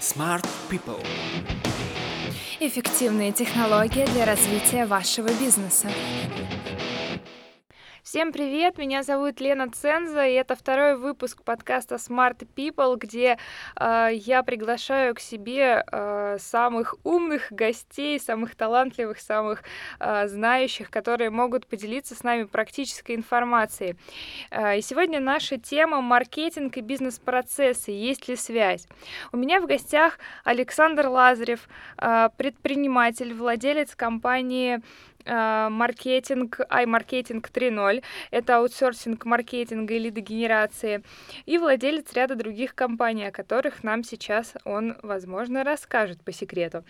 Smart People. Эффективные технологии для развития вашего бизнеса. Всем привет, меня зовут Лена Ценза, и это второй выпуск подкаста Smart People, где э, я приглашаю к себе э, самых умных гостей, самых талантливых, самых э, знающих, которые могут поделиться с нами практической информацией. Э, и сегодня наша тема маркетинг и бизнес-процессы. Есть ли связь? У меня в гостях Александр Лазарев, э, предприниматель, владелец компании маркетинг, iMarketing 3.0, это аутсорсинг маркетинга и лидогенерации, и владелец ряда других компаний, о которых нам сейчас он, возможно, расскажет по секрету.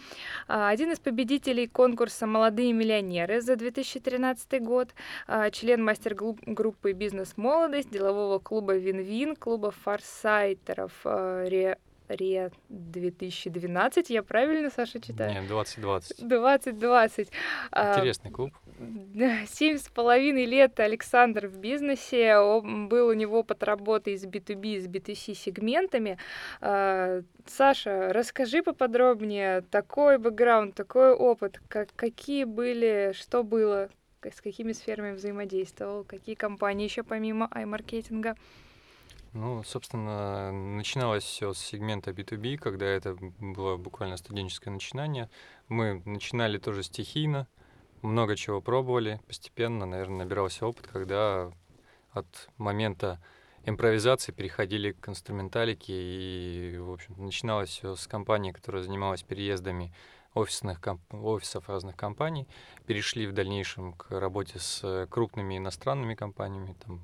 А, один из победителей конкурса «Молодые миллионеры» за 2013 год, а, член мастер-группы «Бизнес-молодость», делового клуба «Вин-Вин», клуба форсайтеров э, Ре 2012, я правильно, Саша, читаю? Нет, 2020. 2020. А, Интересный клуб. Семь с половиной лет Александр в бизнесе, он, был у него под работой с B2B, с B2C сегментами. А, Саша, расскажи поподробнее такой бэкграунд, такой опыт, как, какие были, что было, с какими сферами взаимодействовал, какие компании еще помимо ай-маркетинга? Ну, собственно, начиналось все с сегмента B2B, когда это было буквально студенческое начинание. Мы начинали тоже стихийно, много чего пробовали, постепенно, наверное, набирался опыт, когда от момента импровизации переходили к инструменталике, и, в общем начиналось все с компании, которая занималась переездами офисных комп- офисов разных компаний, перешли в дальнейшем к работе с крупными иностранными компаниями, там,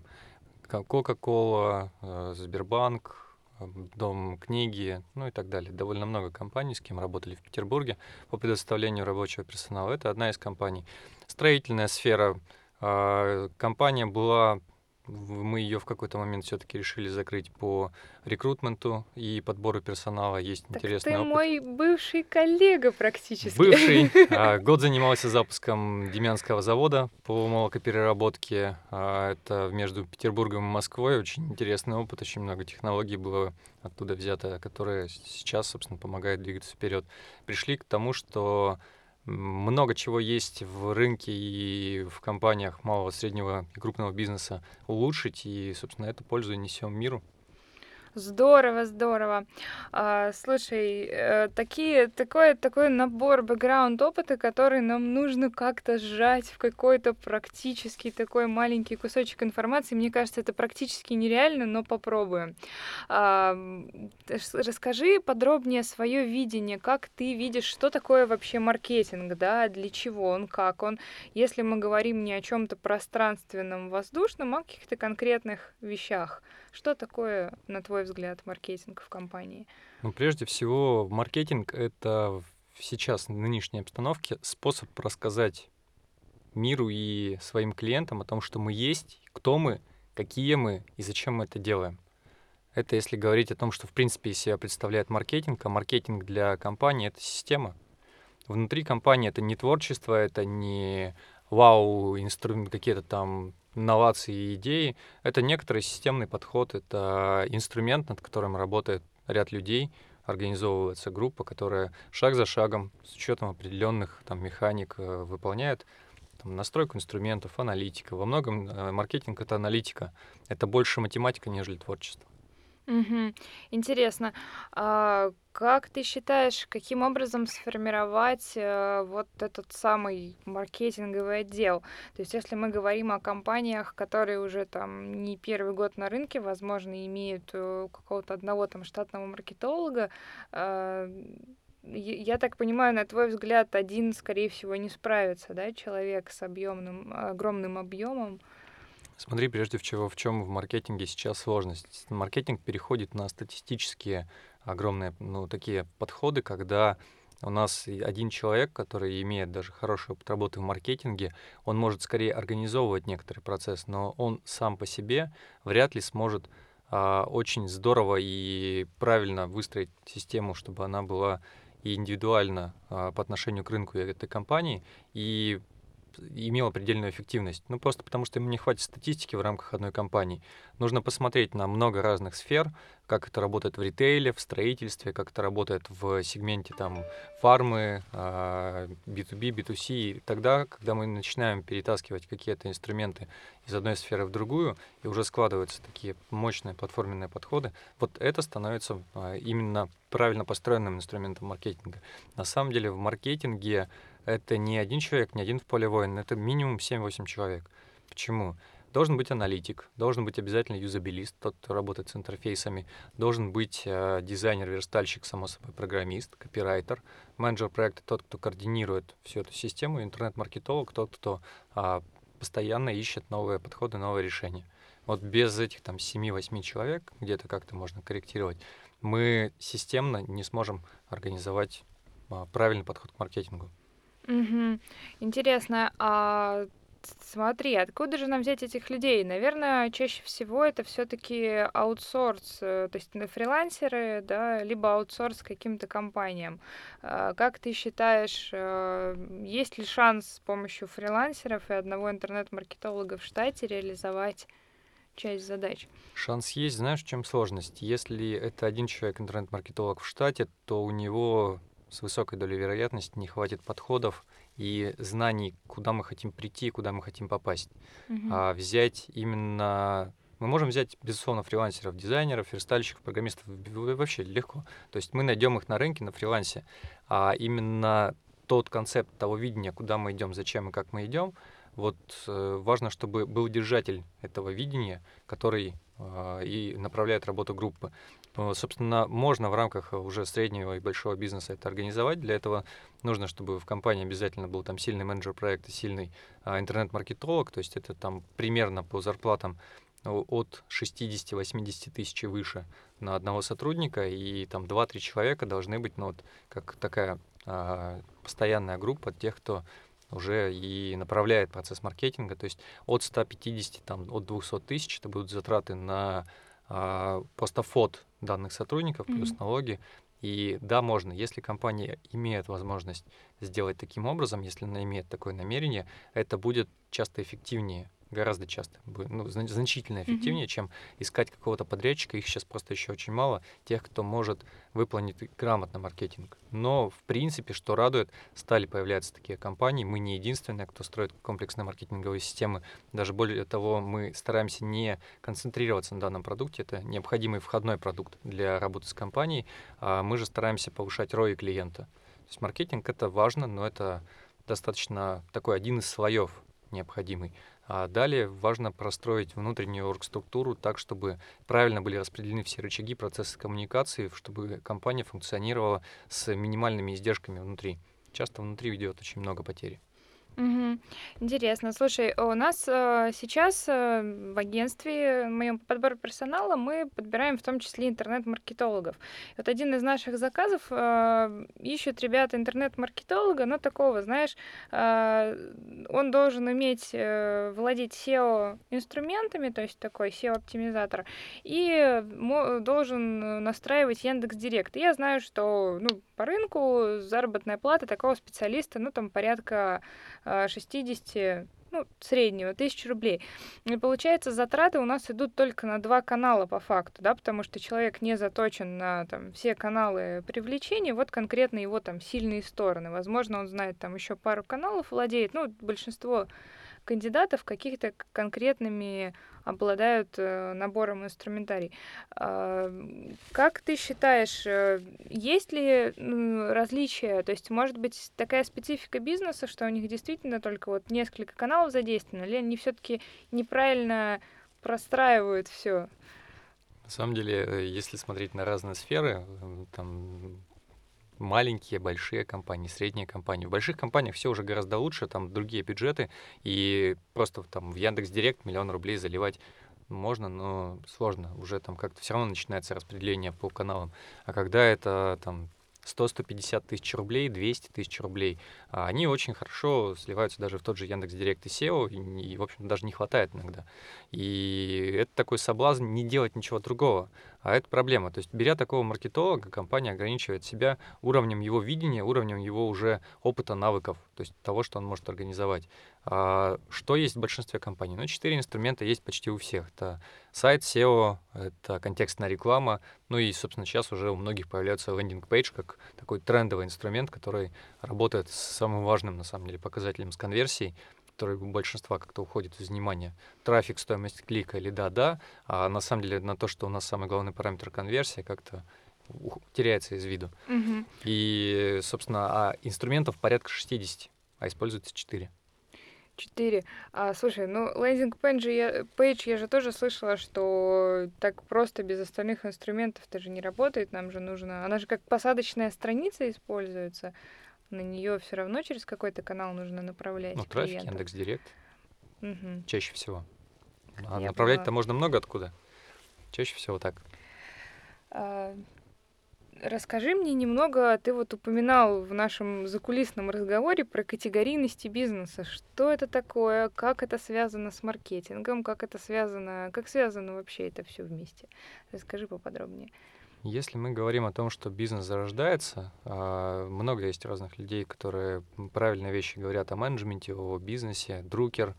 Coca-Cola, э, Сбербанк, э, Дом книги, ну и так далее. Довольно много компаний, с кем работали в Петербурге по предоставлению рабочего персонала. Это одна из компаний. Строительная сфера. А, компания была мы ее в какой-то момент все-таки решили закрыть по рекрутменту и подбору персонала. Есть так интересный ты опыт. мой бывший коллега практически. Бывший. А, год занимался запуском Демянского завода по молокопереработке. А, это между Петербургом и Москвой. Очень интересный опыт, очень много технологий было оттуда взято, которые сейчас, собственно, помогают двигаться вперед. Пришли к тому, что много чего есть в рынке и в компаниях малого, среднего и крупного бизнеса улучшить, и, собственно, эту пользу несем миру. Здорово, здорово. А, слушай, э, такие, такой, такой набор бэкграунд опыта, который нам нужно как-то сжать в какой-то практически такой маленький кусочек информации. Мне кажется, это практически нереально, но попробуем. А, расскажи подробнее свое видение, как ты видишь, что такое вообще маркетинг, да, для чего он, как он. Если мы говорим не о чем-то пространственном, воздушном, а о каких-то конкретных вещах. Что такое, на твой взгляд, маркетинг в компании? Ну, прежде всего, маркетинг — это сейчас, в нынешней обстановке, способ рассказать миру и своим клиентам о том, что мы есть, кто мы, какие мы и зачем мы это делаем. Это если говорить о том, что в принципе из себя представляет маркетинг, а маркетинг для компании — это система. Внутри компании это не творчество, это не вау, инструмент, какие-то там инновации и идеи. Это некоторый системный подход, это инструмент, над которым работает ряд людей, организовывается группа, которая шаг за шагом, с учетом определенных там, механик, э, выполняет там, настройку инструментов, аналитика. Во многом э, маркетинг — это аналитика. Это больше математика, нежели творчество. Угу. Интересно, а как ты считаешь, каким образом сформировать э, вот этот самый маркетинговый отдел? То есть, если мы говорим о компаниях, которые уже там не первый год на рынке, возможно, имеют э, какого-то одного там штатного маркетолога, э, я так понимаю, на твой взгляд, один, скорее всего, не справится, да, человек с объемным, огромным объемом. Смотри, прежде всего, в чем в маркетинге сейчас сложность. Маркетинг переходит на статистические огромные, ну, такие подходы, когда у нас один человек, который имеет даже хороший опыт работы в маркетинге, он может скорее организовывать некоторый процесс, но он сам по себе вряд ли сможет а, очень здорово и правильно выстроить систему, чтобы она была и индивидуально а, по отношению к рынку этой компании, и имело предельную эффективность. Ну, просто потому что ему не хватит статистики в рамках одной компании. Нужно посмотреть на много разных сфер, как это работает в ритейле, в строительстве, как это работает в сегменте там фармы, B2B, а, B2C. И тогда, когда мы начинаем перетаскивать какие-то инструменты из одной сферы в другую, и уже складываются такие мощные платформенные подходы, вот это становится а, именно правильно построенным инструментом маркетинга. На самом деле в маркетинге это не один человек, не один в поле воин, это минимум 7-8 человек. Почему? Должен быть аналитик, должен быть обязательно юзабилист, тот, кто работает с интерфейсами, должен быть э, дизайнер, верстальщик, само собой, программист, копирайтер, менеджер проекта, тот, кто координирует всю эту систему, интернет-маркетолог, тот, кто э, постоянно ищет новые подходы, новые решения. Вот без этих там 7-8 человек, где-то как-то можно корректировать, мы системно не сможем организовать э, правильный подход к маркетингу. Угу. Интересно, а Смотри, откуда же нам взять этих людей? Наверное, чаще всего это все-таки аутсорс, э, то есть на фрилансеры, да, либо аутсорс каким-то компаниям. А, как ты считаешь, э, есть ли шанс с помощью фрилансеров и одного интернет-маркетолога в штате реализовать часть задач? Шанс есть. Знаешь, в чем сложность? Если это один человек интернет-маркетолог в штате, то у него с высокой долей вероятности не хватит подходов и знаний, куда мы хотим прийти, куда мы хотим попасть. Mm-hmm. А взять именно... Мы можем взять, безусловно, фрилансеров, дизайнеров, верстальщиков, программистов вообще легко. То есть мы найдем их на рынке, на фрилансе. А именно тот концепт того видения, куда мы идем, зачем и как мы идем, вот э, важно, чтобы был держатель этого видения, который э, и направляет работу группы. Но, собственно, можно в рамках уже среднего и большого бизнеса это организовать. Для этого нужно, чтобы в компании обязательно был там сильный менеджер проекта, сильный э, интернет-маркетолог, то есть это там примерно по зарплатам от 60-80 тысяч выше на одного сотрудника, и там 2-3 человека должны быть, ну вот, как такая а, постоянная группа тех, кто уже и направляет процесс маркетинга. То есть от 150, там, от 200 тысяч это будут затраты на а, просто фот данных сотрудников плюс mm-hmm. налоги. И да, можно, если компания имеет возможность сделать таким образом, если она имеет такое намерение, это будет часто эффективнее гораздо часто, ну, значительно эффективнее, mm-hmm. чем искать какого-то подрядчика. Их сейчас просто еще очень мало, тех, кто может выполнить грамотно маркетинг. Но, в принципе, что радует, стали появляться такие компании. Мы не единственные, кто строит комплексные маркетинговые системы. Даже более того, мы стараемся не концентрироваться на данном продукте. Это необходимый входной продукт для работы с компанией. А мы же стараемся повышать ROI клиента. То есть маркетинг — это важно, но это достаточно такой один из слоев необходимый. А далее важно простроить внутреннюю оргструктуру так, чтобы правильно были распределены все рычаги, процессы коммуникации, чтобы компания функционировала с минимальными издержками внутри. Часто внутри идет очень много потерь. Мгм. Интересно. Слушай, у нас э, сейчас э, в агентстве, моем подборе персонала, мы подбираем в том числе интернет-маркетологов. Вот один из наших заказов э, ищут ребята интернет-маркетолога, но такого, знаешь, э, он должен уметь э, владеть SEO-инструментами, то есть такой SEO-оптимизатор, и мо- должен настраивать Яндекс Директ. И я знаю, что ну, по рынку заработная плата такого специалиста, ну, там порядка 60, а, ну, среднего, 1000 рублей. И получается, затраты у нас идут только на два канала по факту, да, потому что человек не заточен на там, все каналы привлечения, вот конкретно его там сильные стороны. Возможно, он знает там еще пару каналов, владеет, ну, большинство кандидатов каких-то конкретными обладают э, набором инструментарий. Э, как ты считаешь, э, есть ли различия? То есть, может быть, такая специфика бизнеса, что у них действительно только вот несколько каналов задействовано, или они все-таки неправильно простраивают все? На самом деле, э, если смотреть на разные сферы, там маленькие, большие компании, средние компании. В больших компаниях все уже гораздо лучше, там другие бюджеты, и просто там в Яндекс Директ миллион рублей заливать можно, но сложно. Уже там как-то все равно начинается распределение по каналам. А когда это там 100-150 тысяч рублей, 200 тысяч рублей. А они очень хорошо сливаются даже в тот же Яндекс Директ и SEO, и, в общем даже не хватает иногда. И это такой соблазн не делать ничего другого. А это проблема. То есть, беря такого маркетолога, компания ограничивает себя уровнем его видения, уровнем его уже опыта, навыков, то есть того, что он может организовать. А, что есть в большинстве компаний? Ну, четыре инструмента есть почти у всех. Это сайт, SEO, это контекстная реклама, ну и, собственно, сейчас уже у многих появляется landing page как такой трендовый инструмент, который работает с самым важным, на самом деле, показателем с конверсией, который у большинства как-то уходит из внимания. Трафик, стоимость клика или да-да, а на самом деле на то, что у нас самый главный параметр конверсия, как-то теряется из виду. Мгм. И, собственно, а инструментов порядка 60, а используется 4. Четыре. А, слушай, ну, лендинг пейдж я, пейдж я же тоже слышала, что так просто без остальных инструментов-то же не работает. Нам же нужно... Она же как посадочная страница используется. На нее все равно через какой-то канал нужно направлять Ну, трафик. Яндекс Директ Мгм. чаще всего. А направлять-то можно много откуда. Чаще всего так. А, Расскажи мне немного, ты вот упоминал в нашем закулисном разговоре про категорийности бизнеса. Что это такое, как это связано с маркетингом, как это связано, как связано вообще это все вместе? Расскажи поподробнее. Если мы говорим о том, что бизнес зарождается, а, много есть разных людей, которые правильные вещи говорят о менеджменте, о бизнесе. Друкер,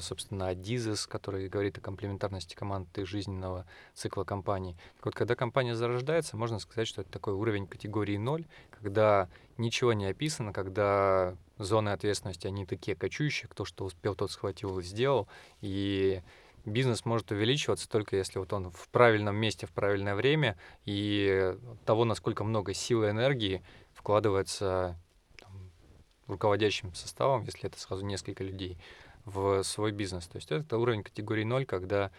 собственно, Адизес, который говорит о комплементарности команд и жизненного цикла компании. Так вот, когда компания зарождается, можно сказать, что это такой уровень категории 0, когда ничего не описано, когда зоны ответственности, они такие кочующие, кто что успел, тот схватил и сделал, и бизнес может увеличиваться только если вот он в правильном месте в правильное время, и того, насколько много сил и энергии вкладывается там, руководящим составом, если это сразу несколько людей, в свой бизнес. То есть это уровень категории 0, когда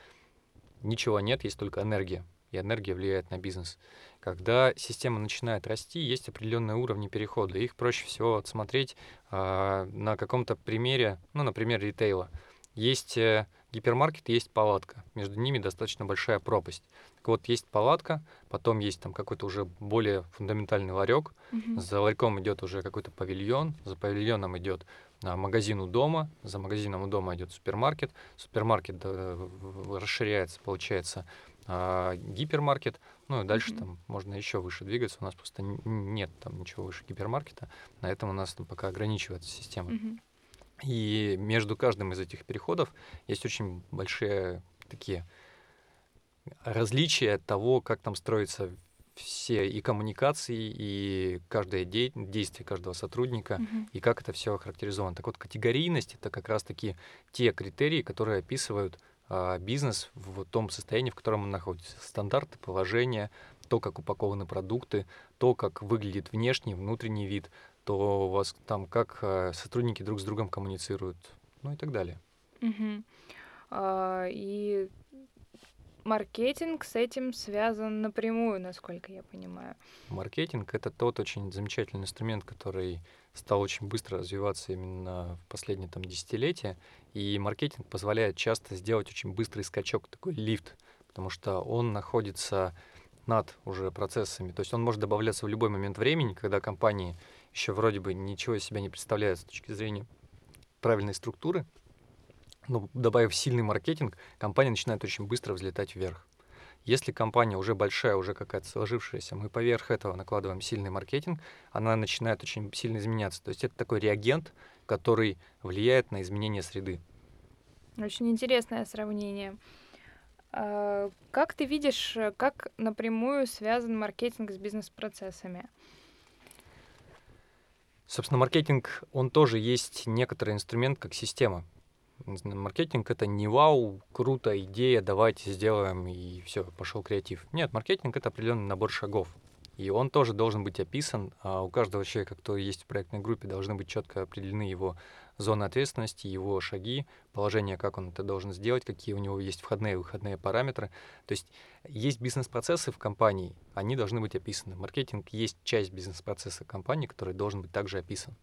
ничего нет, есть только энергия, и энергия влияет на бизнес. Когда система начинает расти, есть определенные уровни перехода. Их проще всего отсмотреть а, на каком-то примере, ну, например, ритейла. Есть э, гипермаркет, есть палатка. Между ними достаточно большая пропасть. Так вот, есть палатка, потом есть там какой-то уже более фундаментальный ларек. Мгм. За ларьком идет уже какой-то павильон, за павильоном идет магазин у дома, за магазином у дома идет супермаркет, супермаркет э, расширяется, получается, а, гипермаркет, ну и дальше Мгм. там можно еще выше двигаться, у нас просто нет там ничего выше гипермаркета, на этом у нас там пока ограничивается система. Мгм. И между каждым из этих переходов есть очень большие такие различия того, как там строятся все и коммуникации, и каждое де- действие каждого сотрудника, Мгм. и как это все охарактеризовано. Так вот, категорийность это как раз-таки те критерии, которые описывают а, бизнес в том состоянии, в котором он находится. Стандарты, положения, то, как упакованы продукты, то, как выглядит внешний, внутренний вид, то у вас там как а, сотрудники друг с другом коммуницируют, ну и так далее. Мгм. А, И маркетинг с этим связан напрямую, насколько я понимаю. Маркетинг это тот очень замечательный инструмент, который стал очень быстро развиваться именно в последние там десятилетия. И маркетинг позволяет часто сделать очень быстрый скачок, такой лифт, потому что он находится над уже процессами. То есть он может добавляться в любой момент времени, когда компании еще вроде бы ничего из себя не представляют с точки зрения правильной структуры. Но добавив сильный маркетинг, компания начинает очень быстро взлетать вверх. Если компания уже большая, уже какая-то сложившаяся, мы поверх этого накладываем сильный маркетинг, она начинает очень сильно изменяться. То есть это такой реагент, который влияет на изменение среды. Очень интересное сравнение. А, Как ты видишь, как напрямую связан маркетинг с бизнес-процессами? Собственно, маркетинг, он тоже есть некоторый инструмент как система. Маркетинг это не вау, круто, идея, давайте сделаем и все, пошел креатив. Нет, маркетинг это определенный набор шагов. И он тоже должен быть описан. А у каждого человека, кто есть в проектной группе, должны быть четко определены его зоны ответственности, его шаги, положение, как он это должен сделать, какие у него есть входные и выходные параметры. То есть есть бизнес-процессы в компании, они должны быть описаны. Маркетинг есть часть бизнес-процесса компании, который должен быть также описан.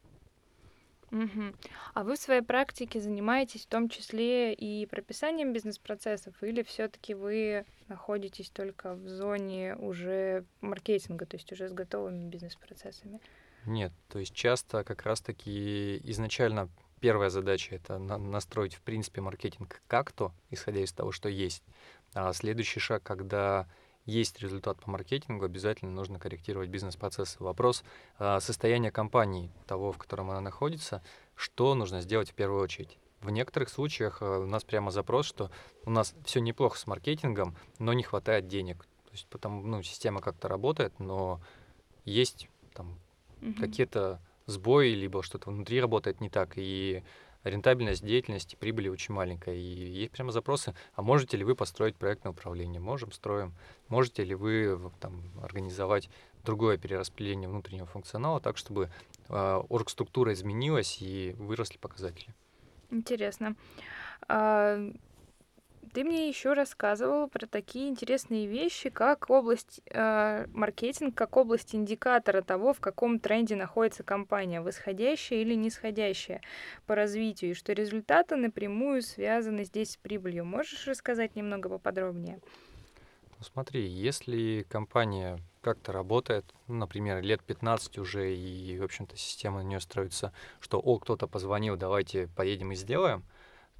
Мгм. А вы в своей практике занимаетесь в том числе и прописанием бизнес-процессов, или все-таки вы находитесь только в зоне уже маркетинга, то есть уже с готовыми бизнес-процессами? Нет, то есть часто как раз-таки изначально первая задача это на- настроить в принципе маркетинг как-то, исходя из того, что есть. А следующий шаг, когда есть результат по маркетингу, обязательно нужно корректировать бизнес-процессы. Вопрос а, состояния компании, того, в котором она находится, что нужно сделать в первую очередь. В некоторых случаях э, у нас прямо запрос, что у нас все неплохо с маркетингом, но не хватает денег. То есть потом, ну, система как-то работает, но есть там Мгм. какие-то сбои, либо что-то внутри работает не так, и рентабельность деятельности, прибыли очень маленькая. И есть прямо запросы, а можете ли вы построить проектное управление? Можем, строим. Можете ли вы там, организовать другое перераспределение внутреннего функционала так, чтобы э, оргструктура изменилась и выросли показатели? Интересно. Ты мне еще рассказывал про такие интересные вещи, как область э, маркетинг, как область индикатора того, в каком тренде находится компания, восходящая или нисходящая по развитию, и что результаты напрямую связаны здесь с прибылью. Можешь рассказать немного поподробнее? Ну, смотри, если компания как-то работает, ну, например, лет 15 уже, и, в общем-то, система на нее строится, что, о, кто-то позвонил, давайте поедем и сделаем,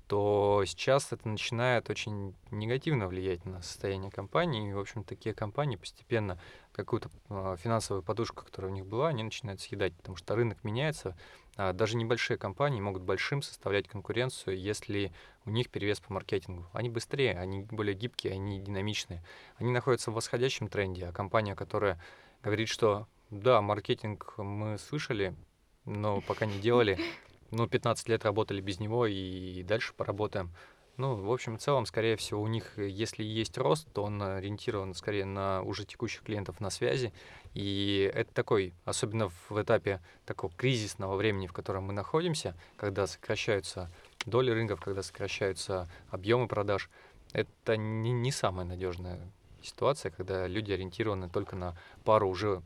то сейчас это начинает очень негативно влиять на состояние компании. И, в общем, такие компании постепенно какую-то а, финансовую подушку, которая у них была, они начинают съедать, потому что рынок меняется. А даже небольшие компании могут большим составлять конкуренцию, если у них перевес по маркетингу. Они быстрее, они более гибкие, они динамичные. Они находятся в восходящем тренде, а компания, которая говорит, что да, маркетинг мы слышали, но пока не делали, ну, 15 лет работали без него и дальше поработаем. Ну, в общем, в целом, скорее всего, у них, э, если есть рост, то он ориентирован скорее на уже текущих клиентов на связи. И это такой, особенно в этапе такого кризисного времени, в котором мы находимся, когда сокращаются доли рынков, когда сокращаются объемы продаж, это не, не самая надежная ситуация, когда люди ориентированы только на пару уже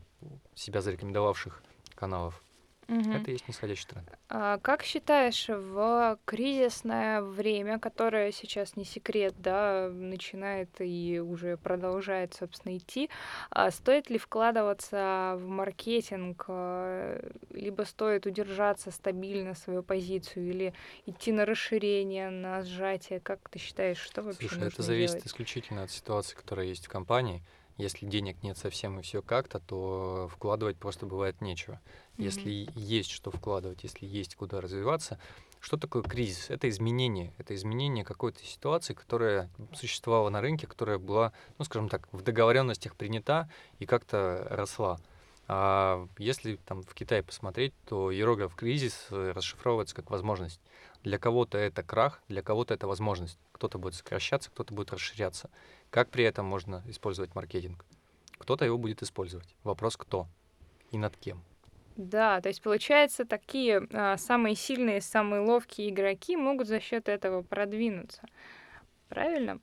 себя зарекомендовавших каналов. Мгм. Это и есть нисходящий тренд. А как считаешь, в кризисное время, которое сейчас не секрет, да, начинает и уже продолжает, собственно, идти, а стоит ли вкладываться в маркетинг, а, либо стоит удержаться стабильно свою позицию, или идти на расширение, на сжатие? Как ты считаешь, что вообще Слушай, это нужно зависит делать? исключительно от ситуации, которая есть в компании. Если денег нет совсем и все как-то, то вкладывать просто бывает нечего. Мгм. Если есть что вкладывать, если есть куда развиваться, что такое кризис? Это изменение. Это изменение какой-то ситуации, которая существовала на рынке, которая была, ну, скажем так, в договоренностях принята и как-то росла. А если там в Китае посмотреть, то иероглиф кризис расшифровывается как возможность. Для кого-то это крах, для кого-то это возможность. Кто-то будет сокращаться, кто-то будет расширяться. Как при этом можно использовать маркетинг? Кто-то его будет использовать. Вопрос кто и над кем. Да, то есть получается, такие а, самые сильные, самые ловкие игроки могут за счет этого продвинуться. Правильно?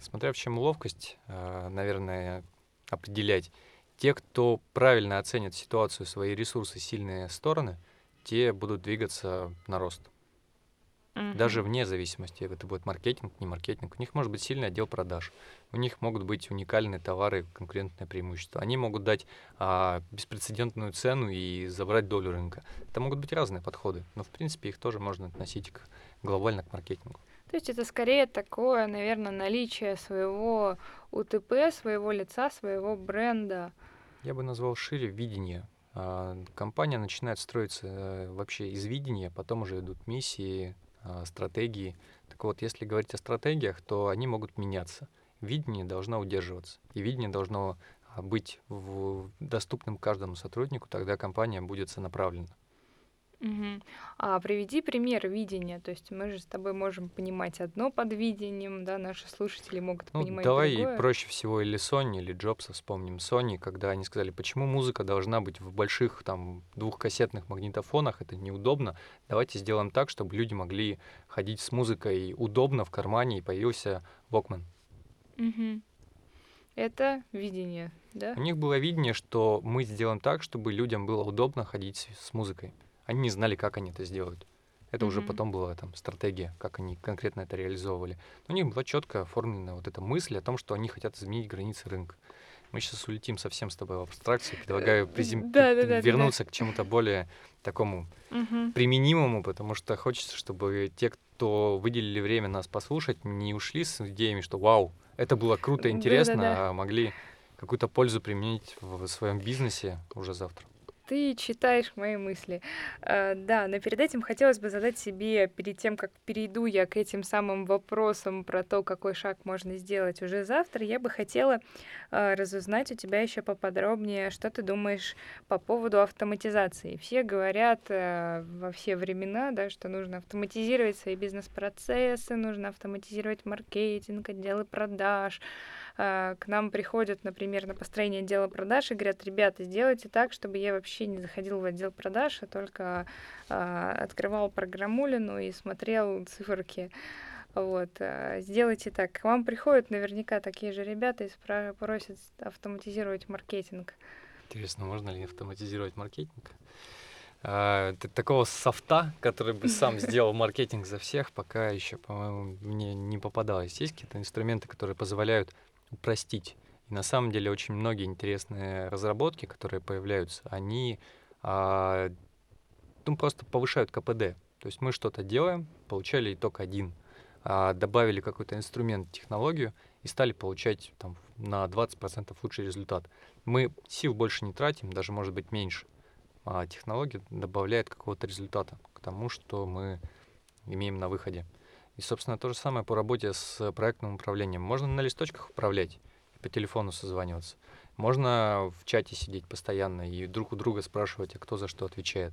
Смотря в чем ловкость, э, наверное, определять. Те, кто правильно оценит ситуацию, свои ресурсы, сильные стороны, те будут двигаться на рост. Даже Мгм. вне зависимости, это будет маркетинг, не маркетинг. У них может быть сильный отдел продаж. У них могут быть уникальные товары, конкурентное преимущество. Они могут дать а, беспрецедентную цену и забрать долю рынка. Это могут быть разные подходы, но в принципе их тоже можно относить к, глобально к маркетингу. То есть это скорее такое, наверное, наличие своего УТП, своего лица, своего бренда. Я бы назвал шире видение. А, Компания начинает строиться э, вообще из видения, потом уже идут миссии, а, стратегии. Так вот, если говорить о стратегиях, то они могут меняться. Видение должно удерживаться. И видение должно а, быть в- доступным каждому сотруднику, тогда компания будет сонаправлена. Мгм. А приведи пример видения. То есть мы же с тобой можем понимать одно под видением, да, наши слушатели могут Ну, понимать давай другое. проще всего или Sony, или Джобса вспомним. Sony, когда они сказали, почему музыка должна быть в больших там двухкассетных магнитофонах, это неудобно. Давайте сделаем так, чтобы люди могли ходить с музыкой удобно в кармане, и появился Walkman. Мгм. Это видение, да? У них было видение, что мы сделаем так, чтобы людям было удобно ходить с, с музыкой. Они не знали, как они это сделают. Это уже Мгм. потом была там стратегия, как они конкретно это реализовывали. Но у них была четко оформлена вот эта мысль о том, что они хотят изменить границы рынка. Мы сейчас улетим совсем с тобой в абстракцию. Предлагаю призем- да-да-да-да-да. вернуться к чему-то более такому Мгм. применимому, потому что хочется, чтобы те, кто выделили время нас послушать, не ушли с идеями, что вау, это было круто, Да-да-да. интересно, а могли какую-то пользу применить в своем бизнесе уже завтра. Ты читаешь мои мысли. Э, да, но перед этим хотелось бы задать себе, перед тем, как перейду я к этим самым вопросам про то, какой шаг можно сделать уже завтра, я бы хотела э, разузнать у тебя еще поподробнее, что ты думаешь по поводу автоматизации. Все говорят э, во все времена, да, что нужно автоматизировать свои бизнес-процессы, нужно автоматизировать маркетинг, отделы продаж, а, к нам приходят, например, на построение отдела продаж и говорят, ребята, сделайте так, чтобы я вообще не заходил в отдел продаж, а только а, открывал программулину и смотрел циферки. Вот, а, сделайте так. К вам приходят наверняка такие же ребята и спра- просят автоматизировать маркетинг. Интересно, можно ли автоматизировать маркетинг? А, такого софта, который бы сам сделал маркетинг за всех, пока еще, по-моему, мне не попадалось. Есть какие-то инструменты, которые позволяют упростить. И на самом деле очень многие интересные разработки, которые появляются, они а, ну, просто повышают КПД. То есть мы что-то делаем, получали итог один, а, добавили какой-то инструмент, технологию и стали получать там, на 20% лучший результат. Мы сил больше не тратим, даже может быть меньше. А технология добавляет какого-то результата к тому, что мы имеем на выходе. И, собственно, то же самое по работе с проектным управлением. Можно на листочках управлять по телефону созваниваться. Можно в чате сидеть постоянно и друг у друга спрашивать, а кто за что отвечает.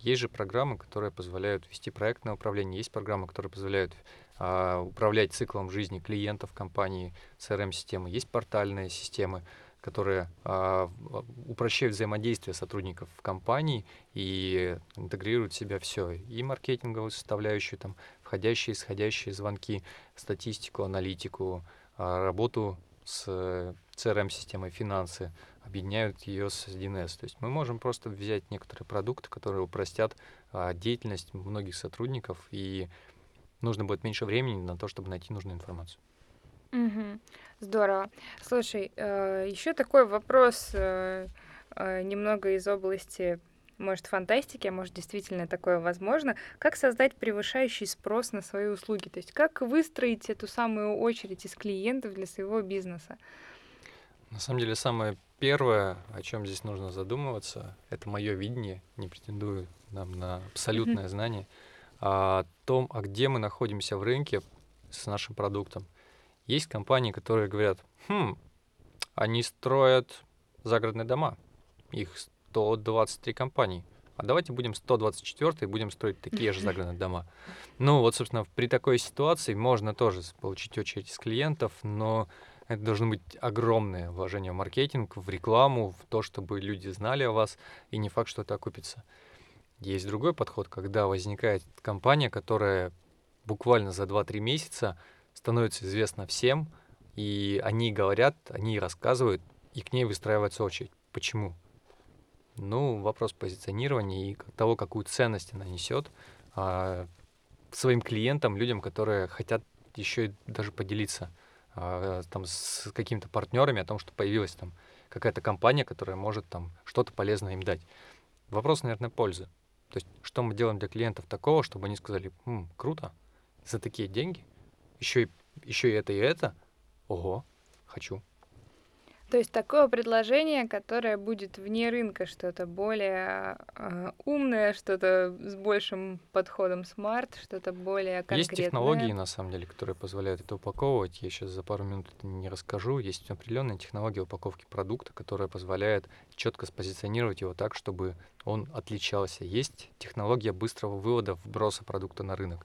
Есть же программы, которые позволяют вести проектное управление, есть программы, которые позволяют а, управлять циклом жизни клиентов компании, CRM-системы, есть портальные системы, которые а, упрощают взаимодействие сотрудников в компании и интегрируют в себя все, и маркетинговую составляющую, там, входящие, исходящие звонки, статистику, аналитику, а, работу с CRM-системой, финансы, объединяют ее с 1С. То есть мы можем просто взять некоторые продукты, которые упростят а, деятельность многих сотрудников, и нужно будет меньше времени на то, чтобы найти нужную информацию. Угу. Здорово. Слушай, э, еще такой вопрос э, э, немного из области, может, фантастики, а может, действительно такое возможно. Как создать превышающий спрос на свои услуги? То есть как выстроить эту самую очередь из клиентов для своего бизнеса? На самом деле, самое первое, о чем здесь нужно задумываться, это мое видение, не претендую нам на абсолютное знание, о том, а где мы находимся в рынке с нашим продуктом. Есть компании, которые говорят, хм, они строят загородные дома, их 123 компании, а давайте будем 124 и будем строить такие же дома. Ну вот, собственно, при такой ситуации можно тоже получить очередь из клиентов, но это должно быть огромное вложение в маркетинг, в рекламу, в то, чтобы люди знали о вас, и не факт, что это окупится. Есть другой подход, когда возникает компания, которая буквально за 2-3 месяца становится известна всем, и они говорят, они рассказывают, и к ней выстраивается очередь. Почему? Ну, вопрос позиционирования и того, какую ценность она несет а, своим клиентам, людям, которые хотят еще и даже поделиться а, там с какими-то партнерами о том, что появилась там какая-то компания, которая может там что-то полезное им дать. Вопрос, наверное, пользы. То есть, что мы делаем для клиентов такого, чтобы они сказали, М, круто, за такие деньги – еще еще и это и это, ого, хочу. То есть такое предложение, которое будет вне рынка, что-то более э, умное, что-то с большим подходом смарт, что-то более конкретное. Есть технологии, на самом деле, которые позволяют это упаковывать. Я сейчас за пару минут это не расскажу. Есть определенная технология упаковки продукта, которая позволяет четко спозиционировать его так, чтобы он отличался. Есть технология быстрого вывода вброса продукта на рынок.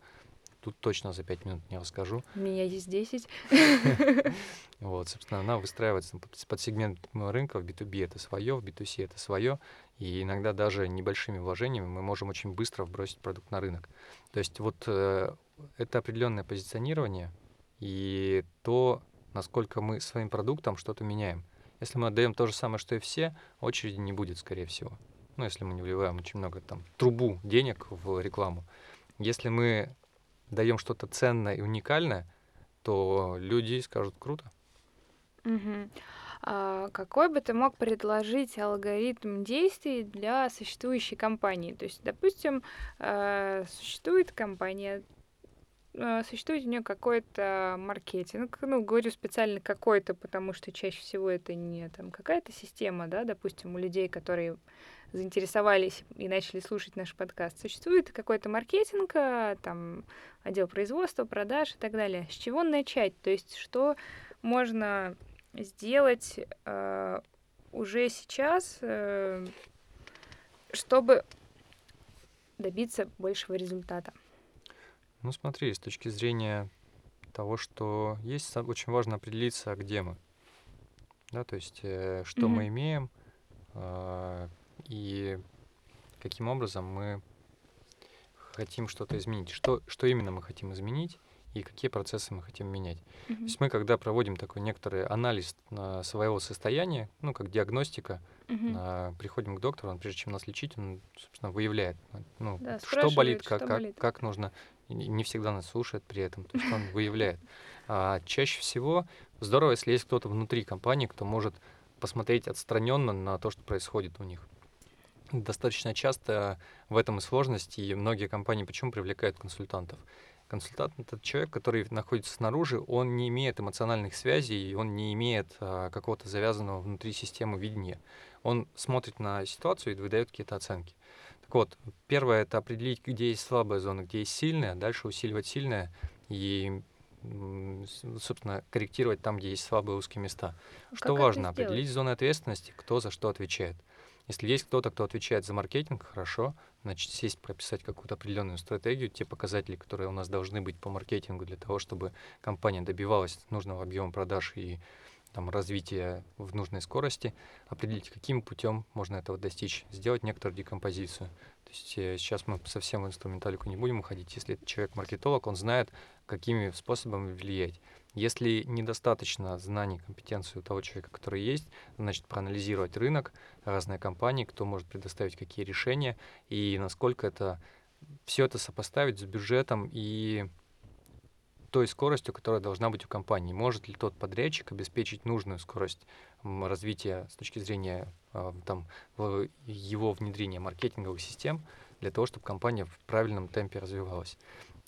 Тут точно за пять минут не расскажу. У меня есть 10. Вот, собственно, она выстраивается под сегмент рынка в B2B это свое, в B2C это свое, и иногда даже небольшими вложениями мы можем очень быстро вбросить продукт на рынок. То есть вот э, это определенное позиционирование и то, насколько мы своим продуктом что-то меняем. Если мы отдаем то же самое, что и все, очереди не будет, скорее всего. Ну, если мы не вливаем очень много там трубу денег в рекламу. Если мы даем что-то ценное и уникальное, то люди скажут круто. Угу. А какой бы ты мог предложить алгоритм действий для существующей компании? То есть, допустим, э, существует компания, э, существует у нее какой-то маркетинг, ну, говорю специально какой-то, потому что чаще всего это не там какая-то система, да, допустим, у людей, которые заинтересовались и начали слушать наш подкаст, существует какой-то маркетинг, а, там, отдел производства, продаж и так далее. С чего начать? То есть, что можно сделать э, уже сейчас, э, чтобы добиться большего результата? Ну, смотри, с точки зрения того, что есть, очень важно определиться, где мы. Да, то есть, э, что mm-hmm. мы имеем, э, и каким образом мы хотим что-то изменить. Что, что именно мы хотим изменить и какие процессы мы хотим менять. Mm-hmm. То есть мы, когда проводим такой некоторый анализ на своего состояния, ну, как диагностика, mm-hmm. приходим к доктору, он, прежде чем нас лечить, он, собственно, выявляет, ну, да, что болит, как, что как, болит. как нужно. не всегда нас слушает при этом, то есть он выявляет. А чаще всего здорово, если есть кто-то внутри компании, кто может посмотреть отстраненно на то, что происходит у них достаточно часто в этом и сложность, и многие компании почему привлекают консультантов? Консультант — это человек, который находится снаружи, он не имеет эмоциональных связей, он не имеет а, какого-то завязанного внутри системы видения. Он смотрит на ситуацию и выдает какие-то оценки. Так вот, первое — это определить, где есть слабая зона, где есть сильная, дальше усиливать сильное и собственно, корректировать там, где есть слабые узкие места. А что важно? Определить зоны ответственности, кто за что отвечает. Если есть кто-то, кто отвечает за маркетинг, хорошо, значит, сесть, прописать какую-то определенную стратегию, те показатели, которые у нас должны быть по маркетингу для того, чтобы компания добивалась нужного объема продаж и там, развития в нужной скорости, определить, каким путем можно этого достичь, сделать некоторую декомпозицию. То есть э, сейчас мы совсем в инструменталику не будем уходить. Если человек маркетолог, он знает, какими способами влиять. Если недостаточно знаний, компетенции у того человека, который есть, значит, проанализировать рынок, разные компании, кто может предоставить какие решения и насколько это все это сопоставить с бюджетом и той скоростью, которая должна быть у компании. Может ли тот подрядчик обеспечить нужную скорость развития с точки зрения а, там, его внедрения маркетинговых систем для того, чтобы компания в правильном темпе развивалась.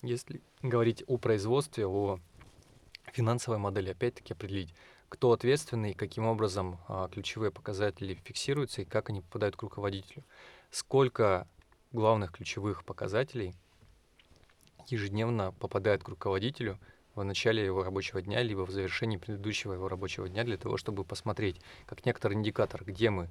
Если говорить о производстве, о финансовой модели, опять-таки определить, кто ответственный, каким образом а, ключевые показатели фиксируются и как они попадают к руководителю. Сколько главных ключевых показателей ежедневно попадает к руководителю в начале его рабочего дня, либо в завершении предыдущего его рабочего дня, для того, чтобы посмотреть, как некоторый индикатор, где мы.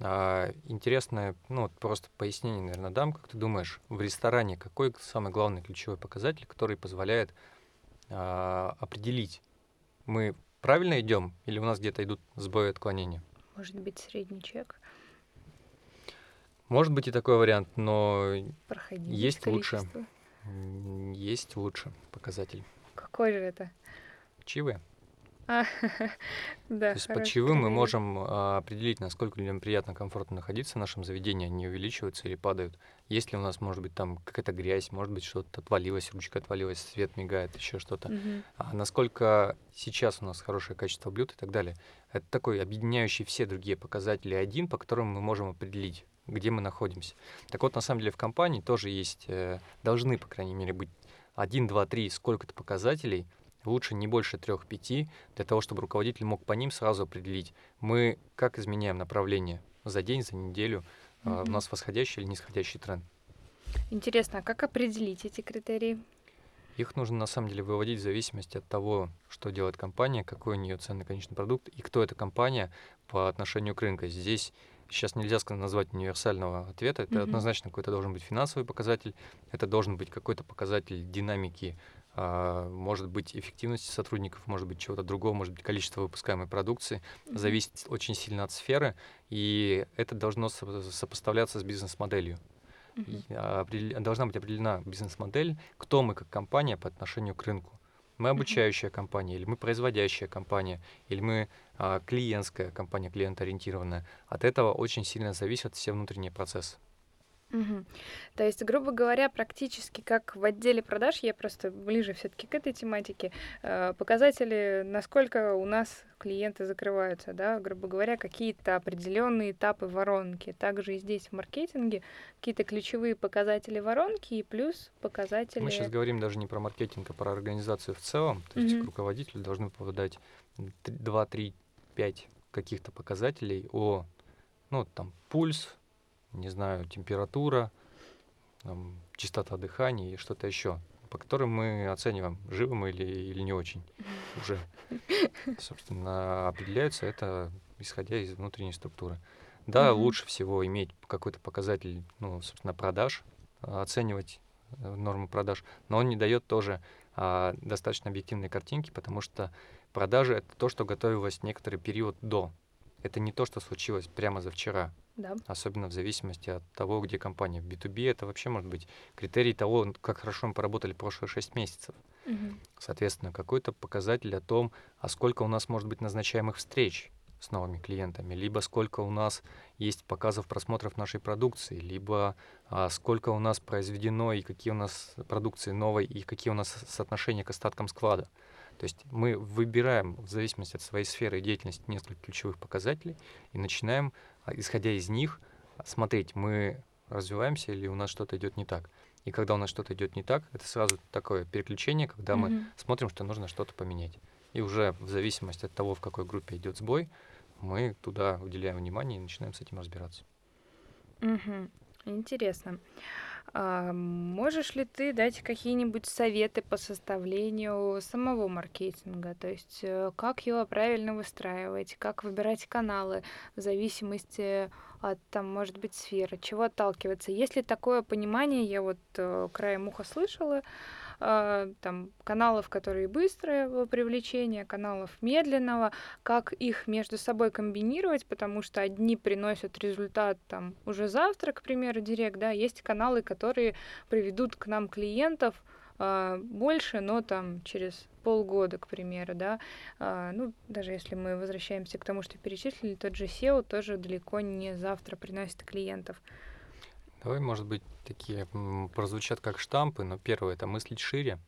А, интересное, ну, вот просто пояснение, наверное, дам. Как ты думаешь, в ресторане какой самый главный ключевой показатель, который позволяет а, определить, мы правильно идем или у нас где-то идут сбои отклонения? Может быть, средний чек. Может быть и такой вариант, но есть лучше. Есть лучше показатель. Какой же это? Чивы. А, да, То есть под чаевым мы можем а, определить, насколько людям приятно, комфортно находиться в нашем заведении, они увеличиваются или падают. Есть ли у нас, может быть, там какая-то грязь, может быть, что-то отвалилось, ручка отвалилась, свет мигает, еще что-то. Мгм. А насколько сейчас у нас хорошее качество блюд и так далее. Это такой объединяющий все другие показатели один, по которому мы можем определить, где мы находимся. Так вот, на самом деле в компании тоже есть, э, должны, по крайней мере, быть один, два, три, сколько-то показателей, лучше не больше трех-пяти, для того, чтобы руководитель мог по ним сразу определить, мы как изменяем направление за день, за неделю, mm-hmm. у нас восходящий или нисходящий тренд. Интересно, а как определить эти критерии? Их нужно на самом деле выводить в зависимости от того, что делает компания, какой у нее ценный конечный продукт и кто эта компания по отношению к рынку. Здесь сейчас нельзя назвать универсального ответа. Это mm-hmm. однозначно какой-то должен быть финансовый показатель, это должен быть какой-то показатель динамики может быть эффективности сотрудников, может быть чего-то другого, может быть количество выпускаемой продукции. Mm-hmm. Зависит очень сильно от сферы, и это должно сопоставляться с бизнес-моделью. Mm-hmm. Должна быть определена бизнес-модель, кто мы как компания по отношению к рынку. Мы обучающая компания, или мы производящая компания, или мы а, клиентская компания, клиентоориентированная. От этого очень сильно зависят все внутренние процессы. Мгм. То есть, грубо говоря, практически как в отделе продаж, я просто ближе все-таки к этой тематике, э, показатели, насколько у нас клиенты закрываются, да, грубо говоря, какие-то определенные этапы воронки. Также и здесь в маркетинге какие-то ключевые показатели воронки и плюс показатели... Мы сейчас говорим даже не про маркетинг, а про организацию в целом. То есть Мгм. руководители должны попадать 2, 3, 5 каких-то показателей о, ну, там, пульс, не знаю, температура, там, частота дыхания и что-то еще, по которым мы оцениваем, живы мы или, или не очень уже. Собственно, определяется это исходя из внутренней структуры. Да, Мгм. лучше всего иметь какой-то показатель, ну, собственно, продаж, оценивать э, нормы продаж, но он не дает тоже а, достаточно объективной картинки, потому что продажи это то, что готовилось некоторый период до. Это не то, что случилось прямо за вчера Да. особенно в зависимости от того, где компания. В B2B это вообще может быть критерий того, как хорошо мы поработали прошлые 6 месяцев. Мгм. Соответственно, какой-то показатель о том, а сколько у нас может быть назначаемых встреч с новыми клиентами, либо сколько у нас есть показов просмотров нашей продукции, либо а, сколько у нас произведено и какие у нас продукции новой и какие у нас соотношения к остаткам склада. То есть мы выбираем в зависимости от своей сферы деятельности несколько ключевых показателей и начинаем, а, исходя из них, смотреть, мы развиваемся или у нас что-то идет не так. И когда у нас что-то идет не так, это сразу такое переключение, когда мы Мгм. смотрим, что нужно что-то поменять. И уже в зависимости от того, в какой группе идет сбой, мы туда уделяем внимание и начинаем с этим разбираться. Мгм. Интересно. А, можешь ли ты дать какие-нибудь советы по составлению самого маркетинга? То есть, э, как его правильно выстраивать, как выбирать каналы в зависимости от, там, может быть, сферы, чего отталкиваться? Есть ли такое понимание, я вот э, краем уха слышала, там, каналов, которые быстрое привлечение, каналов медленного, как их между собой комбинировать, потому что одни приносят результат там уже завтра, к примеру, директ, да, есть каналы, которые приведут к нам клиентов а, больше, но там через полгода, к примеру, да, А, ну, даже если мы возвращаемся к тому, что перечислили, тот же SEO тоже далеко не завтра приносит клиентов. Давай, может быть, такие прозвучат как штампы, но первое это мыслить шире,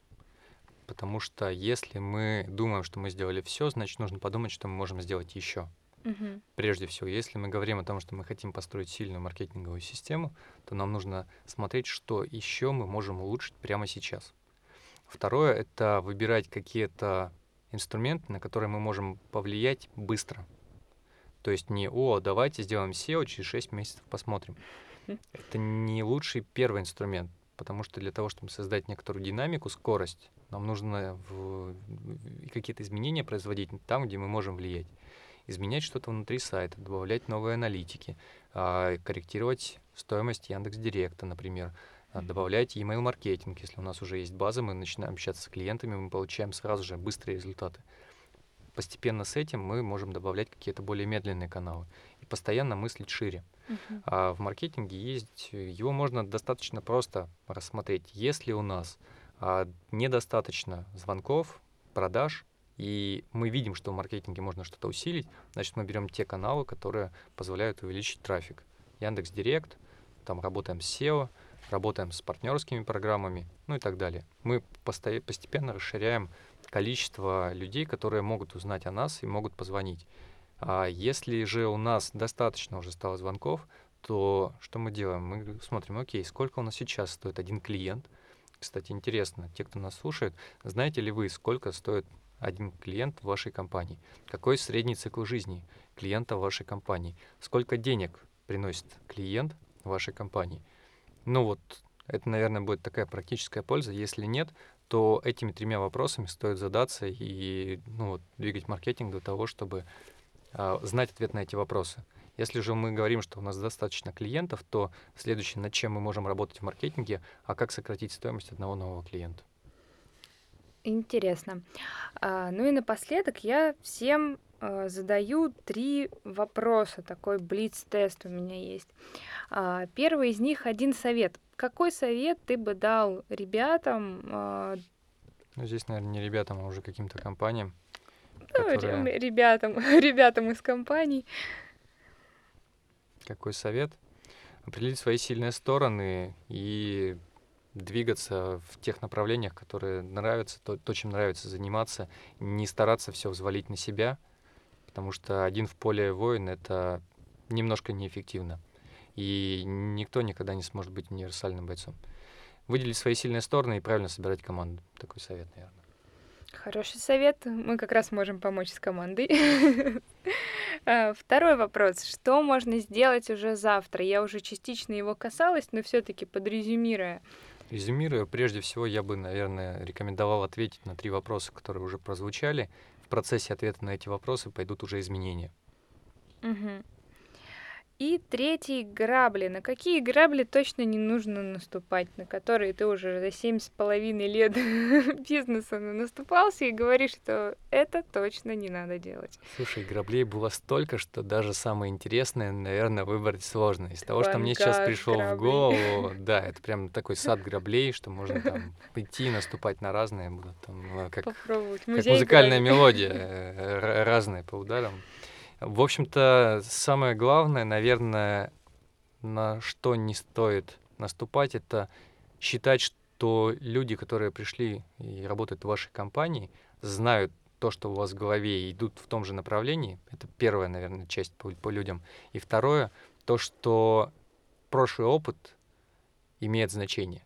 потому что если мы думаем, что мы сделали все, значит нужно подумать, что мы можем сделать еще. Мгм. Прежде всего, если мы говорим о том, что мы хотим построить сильную маркетинговую систему, то нам нужно смотреть, что еще мы можем улучшить прямо сейчас. Второе — это выбирать какие-то инструменты, на которые мы можем повлиять быстро. То есть не «О, давайте сделаем SEO, через 6 месяцев посмотрим». Это не лучший первый инструмент, потому что для того, чтобы создать некоторую динамику, скорость, нам нужно в- какие-то изменения производить там, где мы можем влиять. Изменять что-то внутри сайта, добавлять новые аналитики, а, корректировать стоимость Яндекс Директа, например, а, добавлять email маркетинг. Если у нас уже есть база, мы начинаем общаться с клиентами, мы получаем сразу же быстрые результаты. Постепенно с этим мы можем добавлять какие-то более медленные каналы и постоянно мыслить шире. Мгм. А в маркетинге есть, его можно достаточно просто рассмотреть. Если у нас а, недостаточно звонков, продаж, и мы видим, что в маркетинге можно что-то усилить, значит, мы берем те каналы, которые позволяют увеличить трафик. Яндекс Директ, там работаем с SEO, работаем с партнерскими программами, ну и так далее. Мы постепенно расширяем количество людей, которые могут узнать о нас и могут позвонить. А если же у нас достаточно уже стало звонков, то что мы делаем? Мы смотрим, окей, сколько у нас сейчас стоит один клиент. Кстати, интересно, те, кто нас слушает, знаете ли вы, сколько стоит один клиент в вашей компании? Какой средний цикл жизни клиента в вашей компании? Сколько денег приносит клиент вашей компании? Ну вот, это, наверное, будет такая практическая польза. Если нет, то этими тремя вопросами стоит задаться и ну, вот, двигать маркетинг до того, чтобы знать ответ на эти вопросы. Если же мы говорим, что у нас достаточно клиентов, то следующее, над чем мы можем работать в маркетинге, а как сократить стоимость одного нового клиента. Интересно. А, ну и напоследок я всем а, задаю три вопроса. Такой блиц-тест у меня есть. А, первый из них один совет. Какой совет ты бы дал ребятам, а, Ну, здесь, наверное, не ребятам, а уже каким-то компаниям, ну, ребятам, ребятам из компаний? Какой совет? определить свои сильные стороны и двигаться в тех направлениях, которые нравятся, то, то чем нравится заниматься, не стараться все взвалить на себя, потому что один в поле воин — это немножко неэффективно. И никто никогда не сможет быть универсальным бойцом. Выделить свои сильные стороны и правильно собирать команду. Такой совет, наверное. Хороший совет. Мы как раз можем помочь с командой. А, второй вопрос. Что можно сделать уже завтра? Я уже частично его касалась, но все-таки подрезюмируя. Резюмируя, прежде всего, я бы, наверное, рекомендовал ответить на три вопроса, которые уже прозвучали. В процессе ответа на эти вопросы пойдут уже изменения. Угу. И третий — грабли. На какие грабли точно не нужно наступать, на которые ты уже за семь с половиной лет бизнеса наступался и говоришь, что это точно не надо делать. Слушай, граблей было столько, что даже самое интересное, наверное, выбрать сложно. Из того, что мне сейчас пришло в голову, да, это прям такой сад граблей, что можно там идти, наступать на разные, будут там э, как, как музыкальная мелодия, э, разные по ударам. В общем-то, самое главное, наверное, на что не стоит наступать, это считать, что люди, которые пришли и работают в вашей компании, знают то, что у вас в голове, и идут в том же направлении. Это первая, наверное, часть по, по людям. И второе, то, что прошлый опыт имеет значение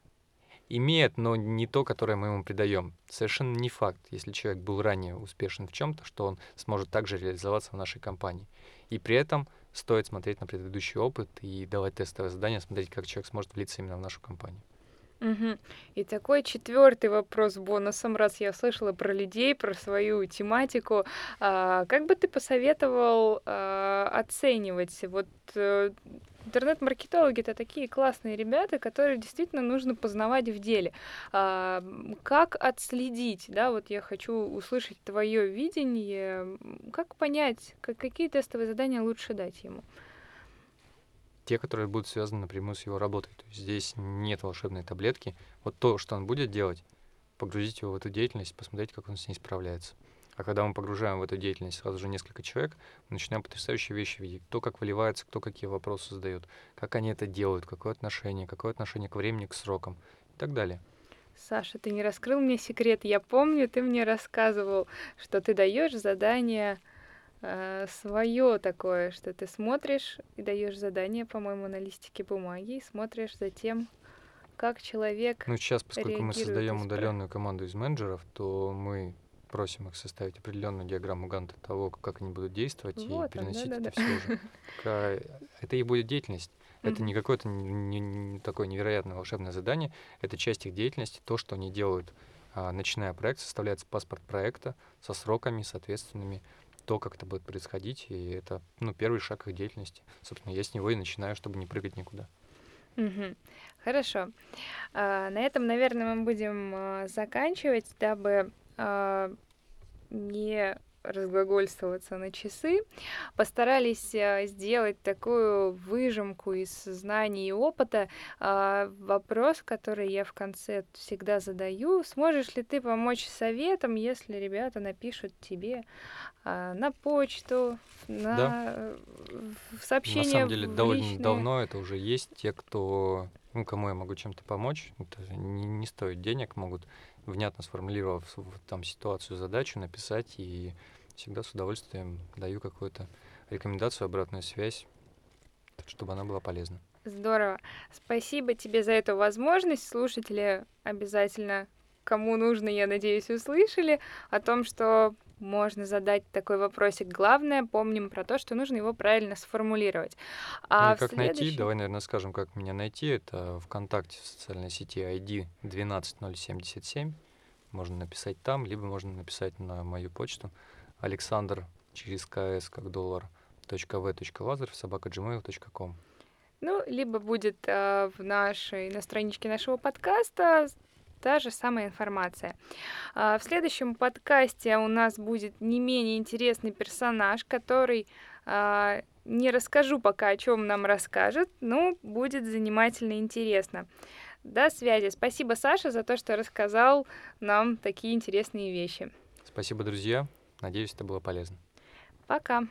имеет, но не то, которое мы ему придаем. Совершенно не факт, если человек был ранее успешен в чем-то, что он сможет также реализоваться в нашей компании. И при этом стоит смотреть на предыдущий опыт и давать тестовое задание, смотреть, как человек сможет влиться именно в нашу компанию. Угу. И такой четвертый вопрос бонусом, раз я слышала про людей, про свою тематику, а, как бы ты посоветовал а, оценивать вот э, интернет-маркетологи это такие классные ребята, которые действительно нужно познавать в деле. А, как отследить, да, вот я хочу услышать твое видение, как понять, как, какие тестовые задания лучше дать ему? Те, которые будут связаны напрямую с его работой. То есть здесь нет волшебной таблетки. Вот то, что он будет делать, погрузить его в эту деятельность, посмотреть, как он с ней справляется. А когда мы погружаем в эту деятельность сразу же несколько человек, мы начинаем потрясающие вещи видеть. Кто как выливается, кто какие вопросы задает, как они это делают, какое отношение, какое отношение к времени, к срокам и так далее. Саша, ты не раскрыл мне секрет. Я помню, ты мне рассказывал, что ты даешь задание э, свое такое, что ты смотришь и даешь задание, по-моему, на листике бумаги, и смотришь за тем, как человек. Ну, сейчас, поскольку мы создаем удаленную команду из менеджеров, то мы просим их составить определенную диаграмму Ганта того, как они будут действовать вот и переносить он, да, это да, все уже. Это и будет деятельность. Это не какое-то не, не такое невероятное волшебное задание, это часть их деятельности, то, что они делают. А, начиная проект, составляется паспорт проекта со сроками соответственными, то, как это будет происходить, и это ну, первый шаг их деятельности. Собственно, я с него и начинаю, чтобы не прыгать никуда. Угу. Хорошо. А, на этом, наверное, мы будем а, заканчивать, дабы а, не разглагольствоваться на часы, постарались э, сделать такую выжимку из знаний и опыта. А, вопрос, который я в конце всегда задаю, сможешь ли ты помочь советом, если ребята напишут тебе а, на почту, на да. в сообщение На самом деле, довольно давно это уже есть. Те, кто, ну, кому я могу чем-то помочь, это не, не стоит денег, могут внятно сформулировав там ситуацию, задачу, написать, и всегда с удовольствием даю какую-то рекомендацию, обратную связь, чтобы она была полезна. Здорово. Спасибо тебе за эту возможность. Слушатели обязательно, кому нужно, я надеюсь, услышали о том, что можно задать такой вопросик. Главное, помним про то, что нужно его правильно сформулировать. А ну и как следующем... найти? Давай, наверное, скажем, как меня найти. Это ВКонтакте в социальной сети ID 12077. Можно написать там, либо можно написать на мою почту Александр через КС как доллар .v.lazarев собака gmail.com. Ну, либо будет э, в нашей, на страничке нашего подкаста та же самая информация. А, в следующем подкасте у нас будет не менее интересный персонаж, который а, не расскажу пока, о чем нам расскажет, но будет занимательно и интересно. До связи. Спасибо, Саша, за то, что рассказал нам такие интересные вещи. Спасибо, друзья. Надеюсь, это было полезно. Пока.